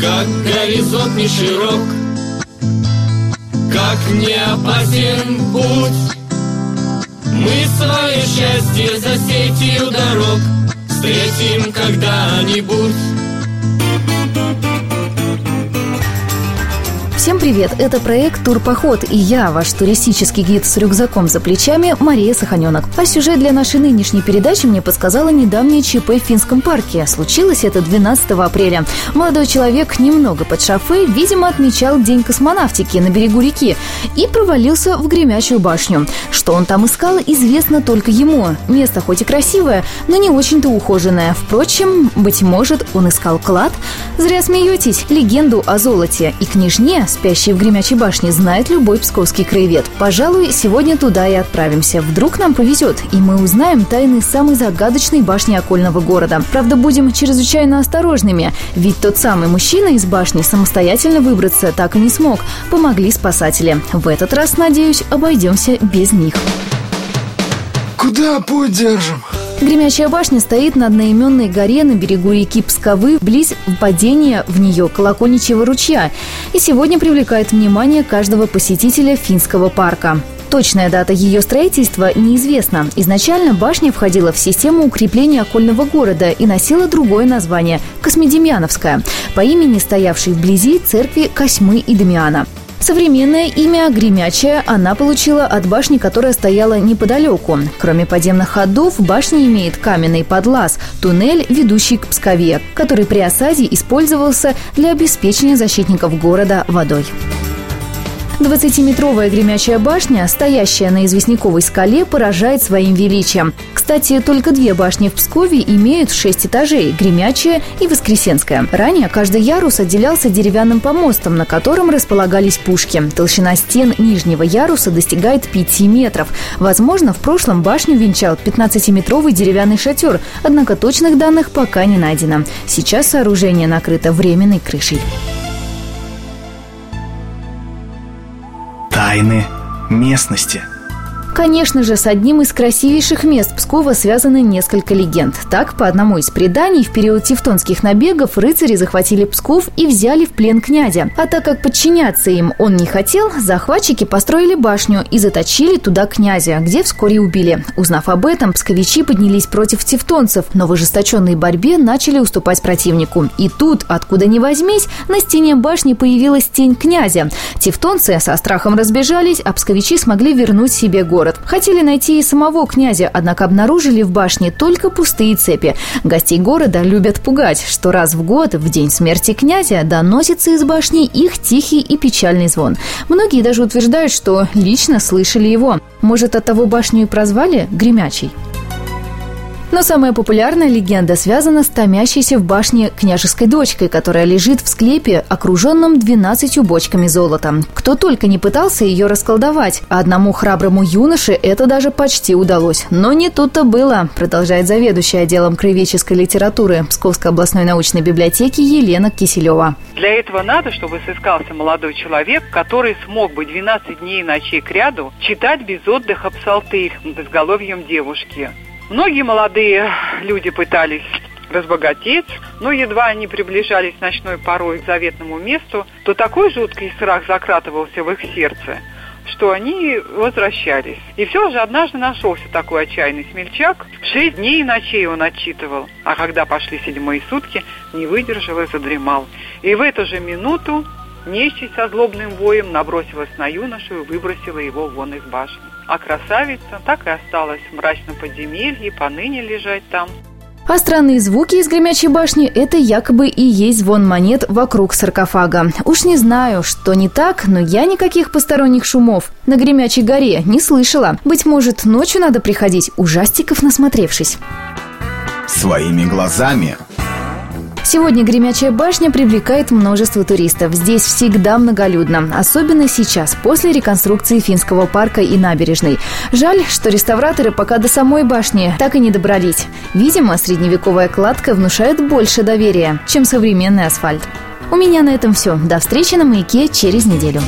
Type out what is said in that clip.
Как горизонт не широк Как не опасен путь. Мы свое счастье за сетью дорог Встретим когда-нибудь Всем привет! Это проект «Турпоход» и я, ваш туристический гид с рюкзаком за плечами Мария Саханенок. А сюжет для нашей нынешней передачи мне подсказала недавнее ЧП в Финском парке. Случилось это 12 апреля. Молодой человек немного под шофе, видимо, отмечал День космонавтики на берегу реки и провалился в гремячую башню. Что он там искал, известно только ему. Место хоть и красивое, но не очень-то ухоженное. Впрочем, быть может, он искал клад? Зря смеетесь. Легенду о золоте и княжне спящий в Гремячей башне, знает любой псковский краевед. Пожалуй, сегодня туда и отправимся. Вдруг нам повезет, и мы узнаем тайны самой загадочной башни окольного города. Правда, будем чрезвычайно осторожными, ведь тот самый мужчина из башни самостоятельно выбраться так и не смог. Помогли спасатели. В этот раз, надеюсь, обойдемся без них. Куда путь держим? Гремячая башня стоит на одноименной горе на берегу реки Псковы, близ впадения в нее Колокольничьего ручья, и сегодня привлекает внимание каждого посетителя финского парка. Точная дата ее строительства неизвестна. Изначально башня входила в систему укрепления окольного города и носила другое название – Космедемьяновская, по имени стоявшей вблизи церкви Косьмы и Демиана. Современное имя Гремячая она получила от башни, которая стояла неподалеку. Кроме подземных ходов, башня имеет каменный подлаз, туннель, ведущий к Пскове, который при осаде использовался для обеспечения защитников города водой. 20-метровая гремячая башня, стоящая на известняковой скале, поражает своим величием. Кстати, только две башни в Пскове имеют шесть этажей – Гремячая и Воскресенская. Ранее каждый ярус отделялся деревянным помостом, на котором располагались пушки. Толщина стен нижнего яруса достигает 5 метров. Возможно, в прошлом башню венчал 15-метровый деревянный шатер, однако точных данных пока не найдено. Сейчас сооружение накрыто временной крышей. Тайны местности – Конечно же, с одним из красивейших мест Пскова связаны несколько легенд. Так, по одному из преданий, в период тевтонских набегов рыцари захватили Псков и взяли в плен князя. А так как подчиняться им он не хотел, захватчики построили башню и заточили туда князя, где вскоре убили. Узнав об этом, псковичи поднялись против тевтонцев, но в ожесточенной борьбе начали уступать противнику. И тут, откуда ни возьмись, на стене башни появилась тень князя. Тевтонцы со страхом разбежались, а псковичи смогли вернуть себе город город. Хотели найти и самого князя, однако обнаружили в башне только пустые цепи. Гостей города любят пугать, что раз в год, в день смерти князя, доносится из башни их тихий и печальный звон. Многие даже утверждают, что лично слышали его. Может, от того башню и прозвали «Гремячий»? Но самая популярная легенда связана с томящейся в башне княжеской дочкой, которая лежит в склепе, окруженном 12 бочками золота. Кто только не пытался ее расколдовать, а одному храброму юноше это даже почти удалось. Но не тут-то было, продолжает заведующая отделом краеведческой литературы Псковской областной научной библиотеки Елена Киселева. Для этого надо, чтобы сыскался молодой человек, который смог бы 12 дней и ночей к ряду читать без отдыха псалтырь над изголовьем девушки. Многие молодые люди пытались разбогатеть, но едва они приближались ночной порой к заветному месту, то такой жуткий страх закратывался в их сердце, что они возвращались. И все же однажды нашелся такой отчаянный смельчак. Шесть дней и ночей он отчитывал, а когда пошли седьмые сутки, не выдержал и задремал. И в эту же минуту нечисть со злобным воем набросилась на юношу и выбросила его вон из башни а красавица так и осталась в мрачном подземелье, поныне лежать там. А странные звуки из гремячей башни – это якобы и есть звон монет вокруг саркофага. Уж не знаю, что не так, но я никаких посторонних шумов на гремячей горе не слышала. Быть может, ночью надо приходить, ужастиков насмотревшись. Своими глазами Сегодня Гремячая башня привлекает множество туристов. Здесь всегда многолюдно, особенно сейчас, после реконструкции финского парка и набережной. Жаль, что реставраторы пока до самой башни так и не добрались. Видимо, средневековая кладка внушает больше доверия, чем современный асфальт. У меня на этом все. До встречи на «Маяке» через неделю.